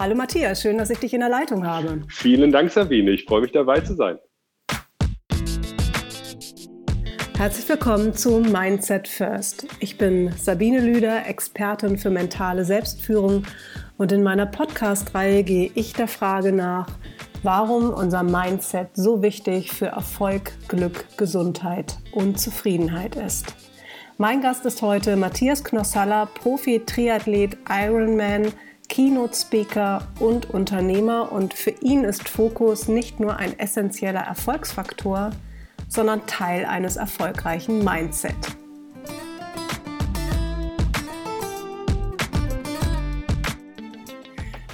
Hallo Matthias, schön, dass ich dich in der Leitung habe. Vielen Dank, Sabine. Ich freue mich dabei zu sein. Herzlich willkommen zu Mindset First. Ich bin Sabine Lüder, Expertin für mentale Selbstführung und in meiner Podcast-Reihe gehe ich der Frage nach, warum unser Mindset so wichtig für Erfolg, Glück, Gesundheit und Zufriedenheit ist. Mein Gast ist heute Matthias Knossalla, Profi-Triathlet, Ironman, Keynote-Speaker und Unternehmer und für ihn ist Fokus nicht nur ein essentieller Erfolgsfaktor, sondern Teil eines erfolgreichen Mindset.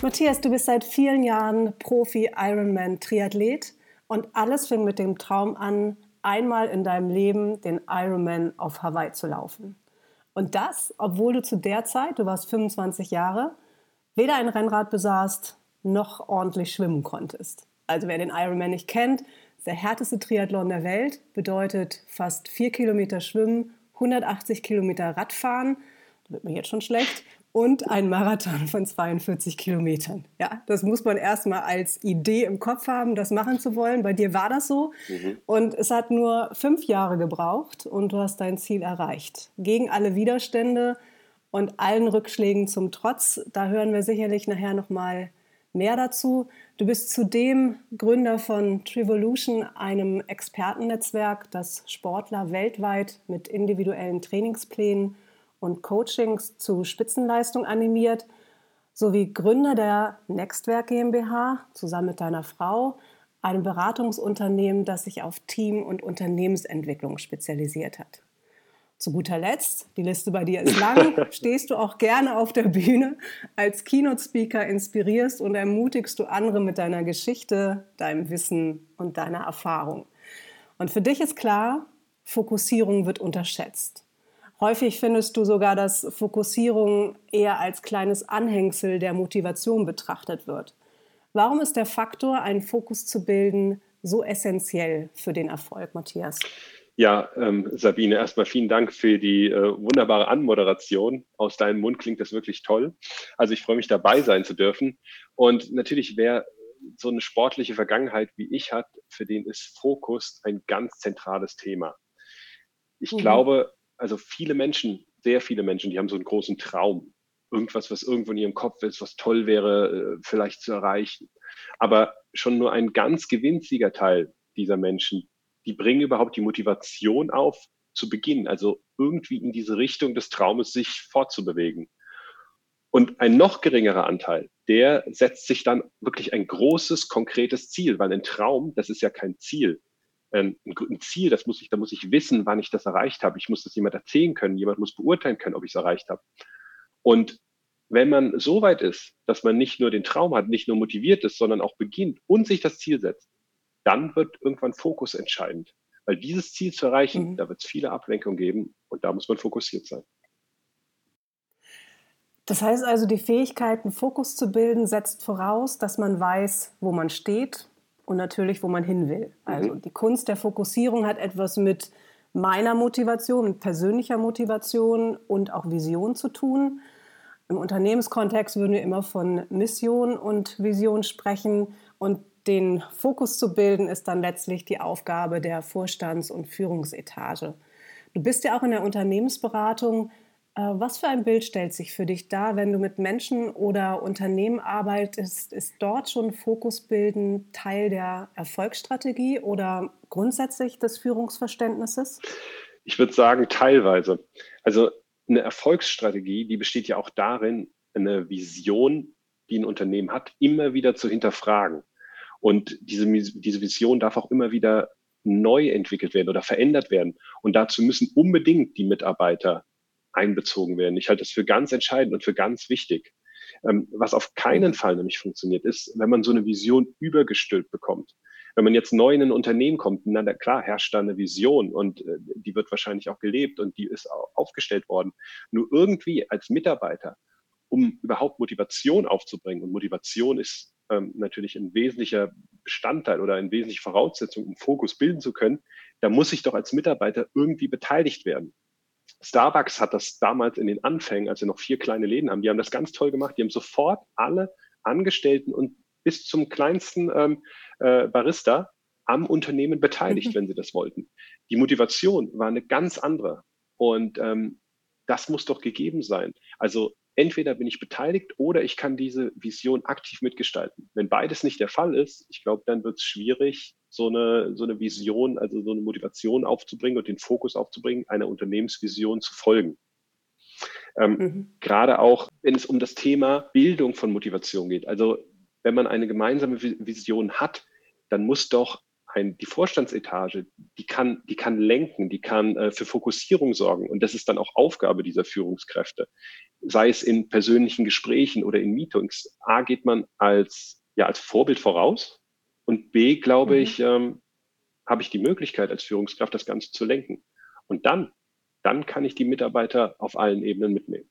Matthias, du bist seit vielen Jahren Profi-Ironman-Triathlet und alles fing mit dem Traum an, einmal in deinem Leben den Ironman auf Hawaii zu laufen. Und das, obwohl du zu der Zeit, du warst 25 Jahre, weder ein Rennrad besaßt noch ordentlich schwimmen konntest. Also wer den Ironman nicht kennt, der härteste Triathlon der Welt bedeutet fast vier Kilometer Schwimmen, 180 Kilometer Radfahren, da wird mir jetzt schon schlecht, und ein Marathon von 42 Kilometern. Ja, das muss man erstmal als Idee im Kopf haben, das machen zu wollen. Bei dir war das so. Mhm. Und es hat nur fünf Jahre gebraucht und du hast dein Ziel erreicht. Gegen alle Widerstände und allen Rückschlägen zum Trotz. Da hören wir sicherlich nachher nochmal mehr dazu. Du bist zudem Gründer von Trivolution, einem Expertennetzwerk, das Sportler weltweit mit individuellen Trainingsplänen und Coachings zu Spitzenleistung animiert, sowie Gründer der Nextwerk GmbH zusammen mit deiner Frau, einem Beratungsunternehmen, das sich auf Team- und Unternehmensentwicklung spezialisiert hat. Zu guter Letzt, die Liste bei dir ist lang, stehst du auch gerne auf der Bühne. Als Keynote-Speaker inspirierst und ermutigst du andere mit deiner Geschichte, deinem Wissen und deiner Erfahrung. Und für dich ist klar, Fokussierung wird unterschätzt. Häufig findest du sogar, dass Fokussierung eher als kleines Anhängsel der Motivation betrachtet wird. Warum ist der Faktor, einen Fokus zu bilden, so essentiell für den Erfolg, Matthias? Ja, ähm, Sabine, erstmal vielen Dank für die äh, wunderbare Anmoderation. Aus deinem Mund klingt das wirklich toll. Also ich freue mich dabei sein zu dürfen. Und natürlich, wer so eine sportliche Vergangenheit wie ich hat, für den ist Fokus ein ganz zentrales Thema. Ich mhm. glaube, also viele Menschen, sehr viele Menschen, die haben so einen großen Traum. Irgendwas, was irgendwo in ihrem Kopf ist, was toll wäre, äh, vielleicht zu erreichen. Aber schon nur ein ganz gewinziger Teil dieser Menschen die bringen überhaupt die Motivation auf, zu beginnen, also irgendwie in diese Richtung des Traumes sich fortzubewegen. Und ein noch geringerer Anteil, der setzt sich dann wirklich ein großes, konkretes Ziel, weil ein Traum, das ist ja kein Ziel. Ähm, ein Ziel, das muss ich, da muss ich wissen, wann ich das erreicht habe. Ich muss das jemand erzählen können, jemand muss beurteilen können, ob ich es erreicht habe. Und wenn man so weit ist, dass man nicht nur den Traum hat, nicht nur motiviert ist, sondern auch beginnt und sich das Ziel setzt, dann wird irgendwann Fokus entscheidend. Weil dieses Ziel zu erreichen, mhm. da wird es viele Ablenkungen geben und da muss man fokussiert sein. Das heißt also, die Fähigkeit, einen Fokus zu bilden, setzt voraus, dass man weiß, wo man steht und natürlich, wo man hin will. Also mhm. die Kunst der Fokussierung hat etwas mit meiner Motivation, mit persönlicher Motivation und auch Vision zu tun. Im Unternehmenskontext würden wir immer von Mission und Vision sprechen und den Fokus zu bilden, ist dann letztlich die Aufgabe der Vorstands- und Führungsetage. Du bist ja auch in der Unternehmensberatung. Äh, was für ein Bild stellt sich für dich da, wenn du mit Menschen oder Unternehmen arbeitest? Ist dort schon Fokusbilden Teil der Erfolgsstrategie oder grundsätzlich des Führungsverständnisses? Ich würde sagen, teilweise. Also eine Erfolgsstrategie, die besteht ja auch darin, eine Vision, die ein Unternehmen hat, immer wieder zu hinterfragen. Und diese, diese Vision darf auch immer wieder neu entwickelt werden oder verändert werden. Und dazu müssen unbedingt die Mitarbeiter einbezogen werden. Ich halte das für ganz entscheidend und für ganz wichtig. Ähm, was auf keinen Fall nämlich funktioniert, ist, wenn man so eine Vision übergestülpt bekommt. Wenn man jetzt neu in ein Unternehmen kommt, na klar herrscht da eine Vision und äh, die wird wahrscheinlich auch gelebt und die ist aufgestellt worden. Nur irgendwie als Mitarbeiter, um überhaupt Motivation aufzubringen, und Motivation ist ähm, natürlich ein wesentlicher Bestandteil oder eine wesentliche Voraussetzung, um Fokus bilden zu können, da muss ich doch als Mitarbeiter irgendwie beteiligt werden. Starbucks hat das damals in den Anfängen, als sie noch vier kleine Läden haben, die haben das ganz toll gemacht. Die haben sofort alle Angestellten und bis zum kleinsten ähm, äh, Barista am Unternehmen beteiligt, mhm. wenn sie das wollten. Die Motivation war eine ganz andere. Und ähm, das muss doch gegeben sein. Also entweder bin ich beteiligt oder ich kann diese Vision aktiv mitgestalten. Wenn beides nicht der Fall ist, ich glaube, dann wird es schwierig, so eine, so eine Vision, also so eine Motivation aufzubringen und den Fokus aufzubringen, einer Unternehmensvision zu folgen. Ähm, mhm. Gerade auch, wenn es um das Thema Bildung von Motivation geht. Also wenn man eine gemeinsame Vision hat, dann muss doch ein, die Vorstandsetage, die kann, die kann lenken, die kann äh, für Fokussierung sorgen. Und das ist dann auch Aufgabe dieser Führungskräfte. Sei es in persönlichen Gesprächen oder in Meetings. A geht man als, ja, als Vorbild voraus. Und B, glaube mhm. ich, ähm, habe ich die Möglichkeit als Führungskraft, das Ganze zu lenken. Und dann, dann kann ich die Mitarbeiter auf allen Ebenen mitnehmen.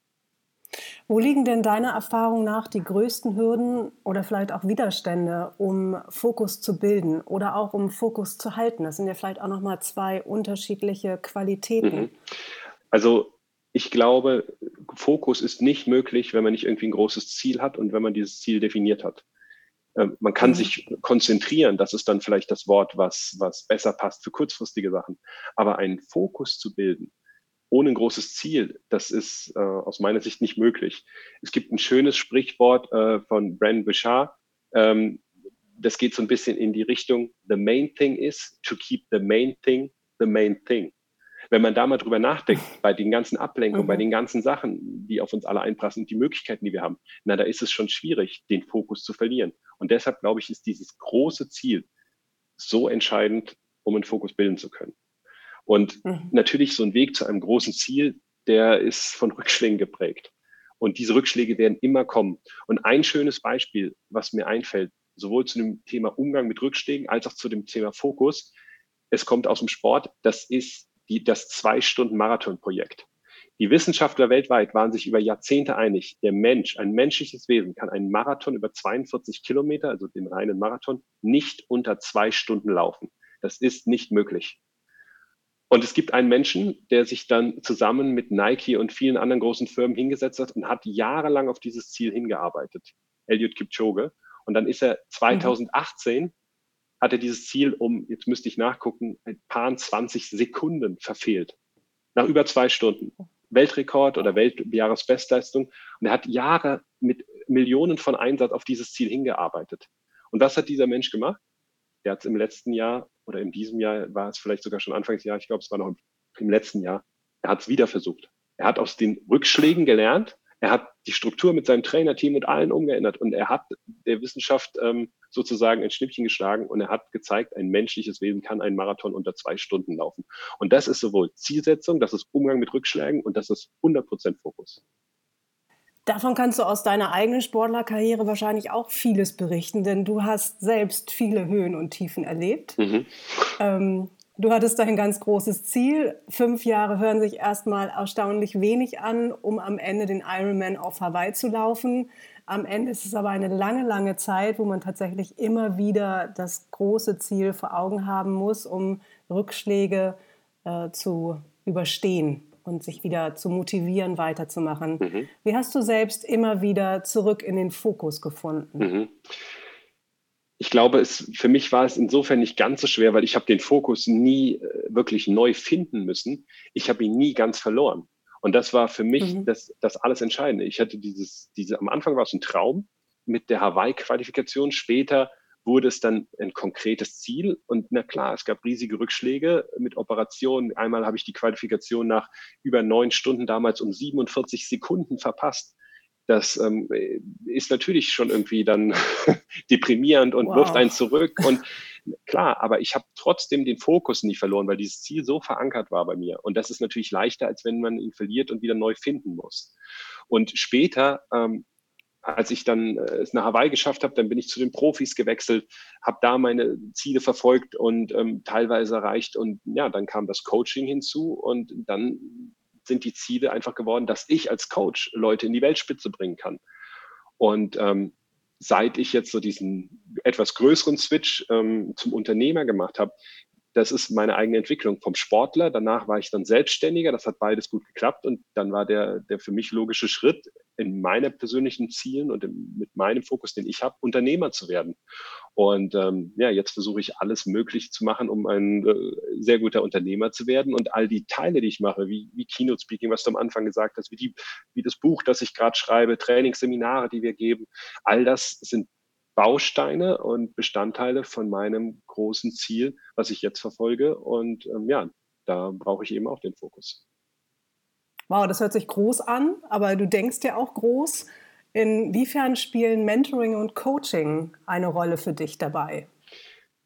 Wo liegen denn deiner Erfahrung nach die größten Hürden oder vielleicht auch Widerstände, um Fokus zu bilden oder auch um Fokus zu halten? Das sind ja vielleicht auch nochmal zwei unterschiedliche Qualitäten. Mhm. Also ich glaube, Fokus ist nicht möglich, wenn man nicht irgendwie ein großes Ziel hat und wenn man dieses Ziel definiert hat. Ähm, man kann mhm. sich konzentrieren, das ist dann vielleicht das Wort, was, was besser passt für kurzfristige Sachen. Aber einen Fokus zu bilden, ohne ein großes Ziel, das ist äh, aus meiner Sicht nicht möglich. Es gibt ein schönes Sprichwort äh, von Brandon Bouchard. Ähm, das geht so ein bisschen in die Richtung, the main thing is to keep the main thing the main thing. Wenn man da mal drüber nachdenkt, bei den ganzen Ablenkungen, mhm. bei den ganzen Sachen, die auf uns alle einprassen, die Möglichkeiten, die wir haben, na, da ist es schon schwierig, den Fokus zu verlieren. Und deshalb glaube ich, ist dieses große Ziel so entscheidend, um einen Fokus bilden zu können. Und mhm. natürlich so ein Weg zu einem großen Ziel, der ist von Rückschlägen geprägt. Und diese Rückschläge werden immer kommen. Und ein schönes Beispiel, was mir einfällt, sowohl zu dem Thema Umgang mit Rückschlägen als auch zu dem Thema Fokus, es kommt aus dem Sport, das ist die, das Zwei-Stunden-Marathon-Projekt. Die Wissenschaftler weltweit waren sich über Jahrzehnte einig, der Mensch, ein menschliches Wesen, kann einen Marathon über 42 Kilometer, also den reinen Marathon, nicht unter zwei Stunden laufen. Das ist nicht möglich. Und es gibt einen Menschen, der sich dann zusammen mit Nike und vielen anderen großen Firmen hingesetzt hat und hat jahrelang auf dieses Ziel hingearbeitet. Elliot Kipchoge. Und dann ist er 2018, mhm. Hat er dieses Ziel um, jetzt müsste ich nachgucken, ein paar 20 Sekunden verfehlt. Nach über zwei Stunden. Weltrekord oder Weltjahresbestleistung. Und er hat Jahre mit Millionen von Einsatz auf dieses Ziel hingearbeitet. Und was hat dieser Mensch gemacht? Der hat es im letzten Jahr oder in diesem Jahr war es vielleicht sogar schon Anfangsjahr, ich glaube, es war noch im letzten Jahr. Er hat es wieder versucht. Er hat aus den Rückschlägen gelernt. Er hat die Struktur mit seinem Trainerteam und allen umgeändert und er hat der Wissenschaft ähm, sozusagen ein Schnippchen geschlagen und er hat gezeigt, ein menschliches Wesen kann einen Marathon unter zwei Stunden laufen. Und das ist sowohl Zielsetzung, das ist Umgang mit Rückschlägen und das ist 100 Prozent Fokus. Davon kannst du aus deiner eigenen Sportlerkarriere wahrscheinlich auch vieles berichten, denn du hast selbst viele Höhen und Tiefen erlebt. Mhm. Ähm, du hattest ein ganz großes Ziel. Fünf Jahre hören sich erstmal erstaunlich wenig an, um am Ende den Ironman auf Hawaii zu laufen. Am Ende ist es aber eine lange, lange Zeit, wo man tatsächlich immer wieder das große Ziel vor Augen haben muss, um Rückschläge äh, zu überstehen und sich wieder zu motivieren, weiterzumachen. Mhm. Wie hast du selbst immer wieder zurück in den Fokus gefunden? Mhm. Ich glaube, es, für mich war es insofern nicht ganz so schwer, weil ich habe den Fokus nie äh, wirklich neu finden müssen. Ich habe ihn nie ganz verloren. Und das war für mich mhm. das, das alles Entscheidende. Ich hatte dieses, diese, am Anfang war es ein Traum mit der Hawaii-Qualifikation. Später wurde es dann ein konkretes Ziel. Und na klar, es gab riesige Rückschläge mit Operationen. Einmal habe ich die Qualifikation nach über neun Stunden damals um 47 Sekunden verpasst. Das ähm, ist natürlich schon irgendwie dann deprimierend und wow. wirft einen zurück. Und klar, aber ich habe trotzdem den Fokus nie verloren, weil dieses Ziel so verankert war bei mir. Und das ist natürlich leichter, als wenn man ihn verliert und wieder neu finden muss. Und später ähm, als ich dann äh, es nach Hawaii geschafft habe, dann bin ich zu den Profis gewechselt, habe da meine Ziele verfolgt und ähm, teilweise erreicht. Und ja, dann kam das Coaching hinzu und dann sind die Ziele einfach geworden, dass ich als Coach Leute in die Weltspitze bringen kann. Und ähm, seit ich jetzt so diesen etwas größeren Switch ähm, zum Unternehmer gemacht habe, das ist meine eigene Entwicklung vom Sportler. Danach war ich dann Selbstständiger. Das hat beides gut geklappt. Und dann war der, der für mich logische Schritt in meine persönlichen Zielen und im, mit meinem Fokus, den ich habe, Unternehmer zu werden. Und ähm, ja, jetzt versuche ich alles möglich zu machen, um ein äh, sehr guter Unternehmer zu werden. Und all die Teile, die ich mache, wie, wie Keynote Speaking, was du am Anfang gesagt hast, wie, die, wie das Buch, das ich gerade schreibe, Trainingsseminare, die wir geben, all das sind Bausteine und Bestandteile von meinem großen Ziel, was ich jetzt verfolge. Und ähm, ja, da brauche ich eben auch den Fokus. Wow, das hört sich groß an, aber du denkst ja auch groß. Inwiefern spielen Mentoring und Coaching eine Rolle für dich dabei?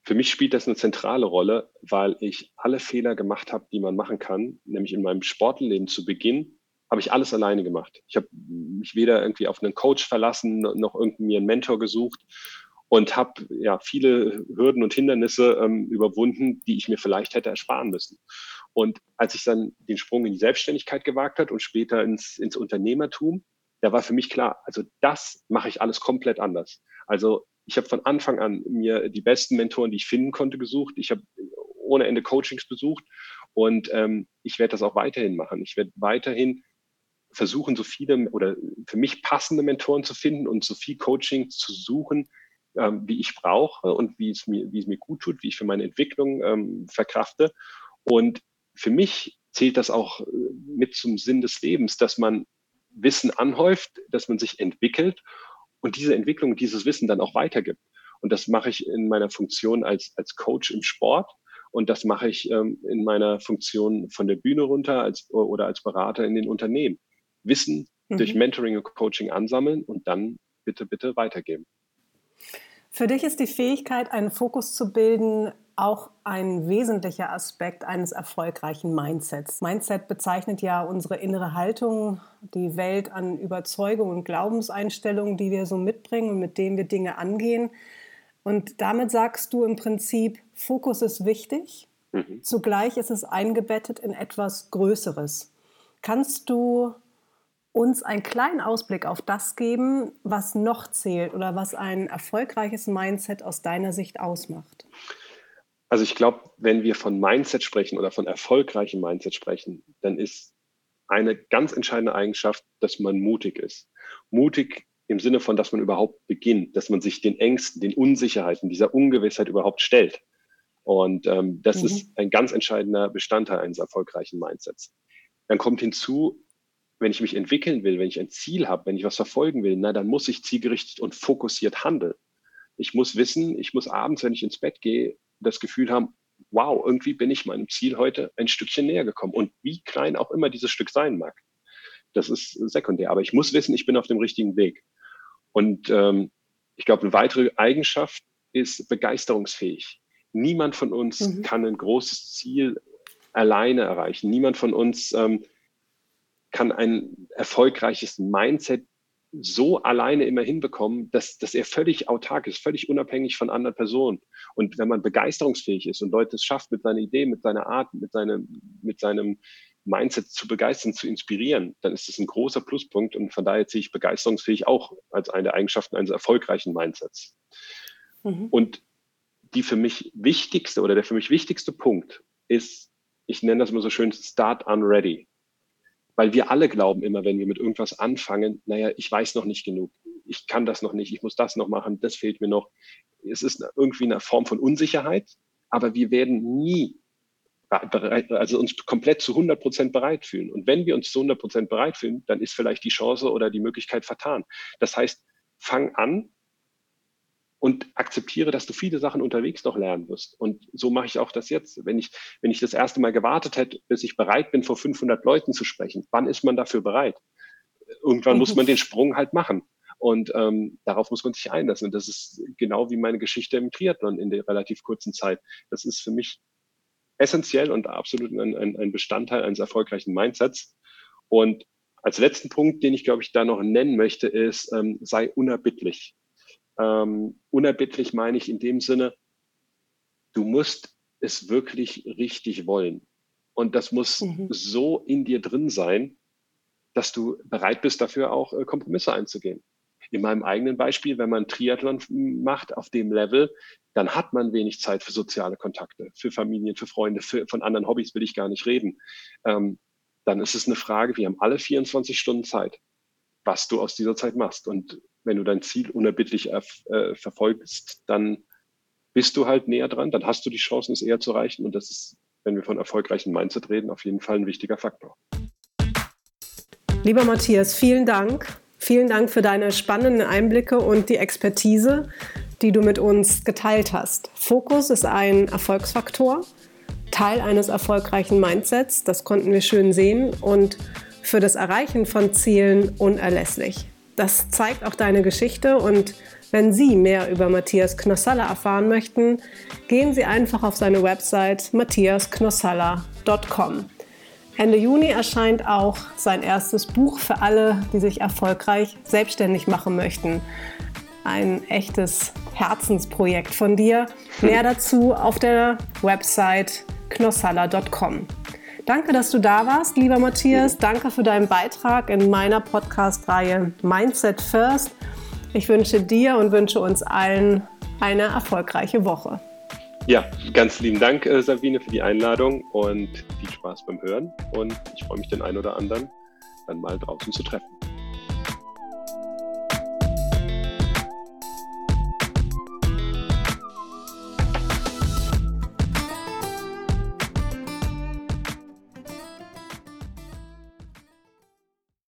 Für mich spielt das eine zentrale Rolle, weil ich alle Fehler gemacht habe, die man machen kann, nämlich in meinem Sportleben zu Beginn habe ich alles alleine gemacht. Ich habe mich weder irgendwie auf einen Coach verlassen, noch irgendwie mir einen Mentor gesucht und habe ja viele Hürden und Hindernisse ähm, überwunden, die ich mir vielleicht hätte ersparen müssen. Und als ich dann den Sprung in die Selbstständigkeit gewagt hat und später ins, ins Unternehmertum, da war für mich klar, also das mache ich alles komplett anders. Also ich habe von Anfang an mir die besten Mentoren, die ich finden konnte, gesucht. Ich habe ohne Ende Coachings besucht und ähm, ich werde das auch weiterhin machen. Ich werde weiterhin versuchen, so viele oder für mich passende Mentoren zu finden und so viel Coaching zu suchen, ähm, wie ich brauche und wie es mir, wie es mir gut tut, wie ich für meine Entwicklung ähm, verkrafte. Und für mich zählt das auch äh, mit zum Sinn des Lebens, dass man Wissen anhäuft, dass man sich entwickelt und diese Entwicklung, dieses Wissen dann auch weitergibt. Und das mache ich in meiner Funktion als, als Coach im Sport. Und das mache ich ähm, in meiner Funktion von der Bühne runter als, oder als Berater in den Unternehmen. Wissen mhm. durch Mentoring und Coaching ansammeln und dann bitte, bitte weitergeben. Für dich ist die Fähigkeit, einen Fokus zu bilden, auch ein wesentlicher Aspekt eines erfolgreichen Mindsets. Mindset bezeichnet ja unsere innere Haltung, die Welt an Überzeugungen und Glaubenseinstellungen, die wir so mitbringen und mit denen wir Dinge angehen. Und damit sagst du im Prinzip, Fokus ist wichtig, mhm. zugleich ist es eingebettet in etwas Größeres. Kannst du uns einen kleinen Ausblick auf das geben, was noch zählt oder was ein erfolgreiches Mindset aus deiner Sicht ausmacht? Also ich glaube, wenn wir von Mindset sprechen oder von erfolgreichem Mindset sprechen, dann ist eine ganz entscheidende Eigenschaft, dass man mutig ist. Mutig im Sinne von, dass man überhaupt beginnt, dass man sich den Ängsten, den Unsicherheiten, dieser Ungewissheit überhaupt stellt. Und ähm, das mhm. ist ein ganz entscheidender Bestandteil eines erfolgreichen Mindsets. Dann kommt hinzu, wenn ich mich entwickeln will, wenn ich ein Ziel habe, wenn ich was verfolgen will, na, dann muss ich zielgerichtet und fokussiert handeln. Ich muss wissen, ich muss abends, wenn ich ins Bett gehe, das Gefühl haben, wow, irgendwie bin ich meinem Ziel heute ein Stückchen näher gekommen. Und wie klein auch immer dieses Stück sein mag. Das ist sekundär. Aber ich muss wissen, ich bin auf dem richtigen Weg. Und ähm, ich glaube, eine weitere Eigenschaft ist begeisterungsfähig. Niemand von uns mhm. kann ein großes Ziel alleine erreichen. Niemand von uns ähm, kann ein erfolgreiches Mindset so alleine immer hinbekommen, dass, dass er völlig autark ist, völlig unabhängig von anderen Personen. Und wenn man begeisterungsfähig ist und Leute es schafft, mit seiner Idee, mit seiner Art, mit seinem, mit seinem Mindset zu begeistern, zu inspirieren, dann ist das ein großer Pluspunkt. Und von daher ziehe ich begeisterungsfähig auch als eine der Eigenschaften eines erfolgreichen Mindsets. Mhm. Und die für mich wichtigste oder der für mich wichtigste Punkt ist, ich nenne das immer so schön, start unready. Weil wir alle glauben immer, wenn wir mit irgendwas anfangen, naja, ich weiß noch nicht genug, ich kann das noch nicht, ich muss das noch machen, das fehlt mir noch. Es ist irgendwie eine Form von Unsicherheit, aber wir werden nie bereit, also uns komplett zu 100 Prozent bereit fühlen. Und wenn wir uns zu 100 Prozent bereit fühlen, dann ist vielleicht die Chance oder die Möglichkeit vertan. Das heißt, fang an, und akzeptiere, dass du viele Sachen unterwegs noch lernen wirst. Und so mache ich auch das jetzt. Wenn ich, wenn ich das erste Mal gewartet hätte, bis ich bereit bin, vor 500 Leuten zu sprechen, wann ist man dafür bereit? Irgendwann muss man den Sprung halt machen. Und ähm, darauf muss man sich einlassen. Und das ist genau wie meine Geschichte im Triathlon in der relativ kurzen Zeit. Das ist für mich essentiell und absolut ein, ein, ein Bestandteil eines erfolgreichen Mindsets. Und als letzten Punkt, den ich, glaube ich, da noch nennen möchte, ist, ähm, sei unerbittlich. Ähm, unerbittlich meine ich in dem Sinne, du musst es wirklich richtig wollen. Und das muss mhm. so in dir drin sein, dass du bereit bist, dafür auch äh, Kompromisse einzugehen. In meinem eigenen Beispiel, wenn man Triathlon macht auf dem Level, dann hat man wenig Zeit für soziale Kontakte, für Familien, für Freunde, für, von anderen Hobbys will ich gar nicht reden. Ähm, dann ist es eine Frage, wir haben alle 24 Stunden Zeit, was du aus dieser Zeit machst. Und wenn du dein Ziel unerbittlich äh, verfolgst, dann bist du halt näher dran, dann hast du die Chancen, es eher zu erreichen. Und das ist, wenn wir von erfolgreichen Mindset reden, auf jeden Fall ein wichtiger Faktor. Lieber Matthias, vielen Dank. Vielen Dank für deine spannenden Einblicke und die Expertise die du mit uns geteilt hast. Fokus ist ein Erfolgsfaktor, Teil eines erfolgreichen Mindsets, das konnten wir schön sehen und für das Erreichen von Zielen unerlässlich. Das zeigt auch deine Geschichte und wenn Sie mehr über Matthias Knossalla erfahren möchten, gehen Sie einfach auf seine Website matthiasknossalla.com. Ende Juni erscheint auch sein erstes Buch für alle, die sich erfolgreich selbstständig machen möchten. Ein echtes Herzensprojekt von dir. Mehr dazu auf der Website knossalla.com. Danke, dass du da warst, lieber Matthias. Danke für deinen Beitrag in meiner Podcast-Reihe Mindset First. Ich wünsche dir und wünsche uns allen eine erfolgreiche Woche. Ja, ganz lieben Dank, äh, Sabine, für die Einladung und viel Spaß beim Hören. Und ich freue mich, den einen oder anderen dann mal draußen zu treffen.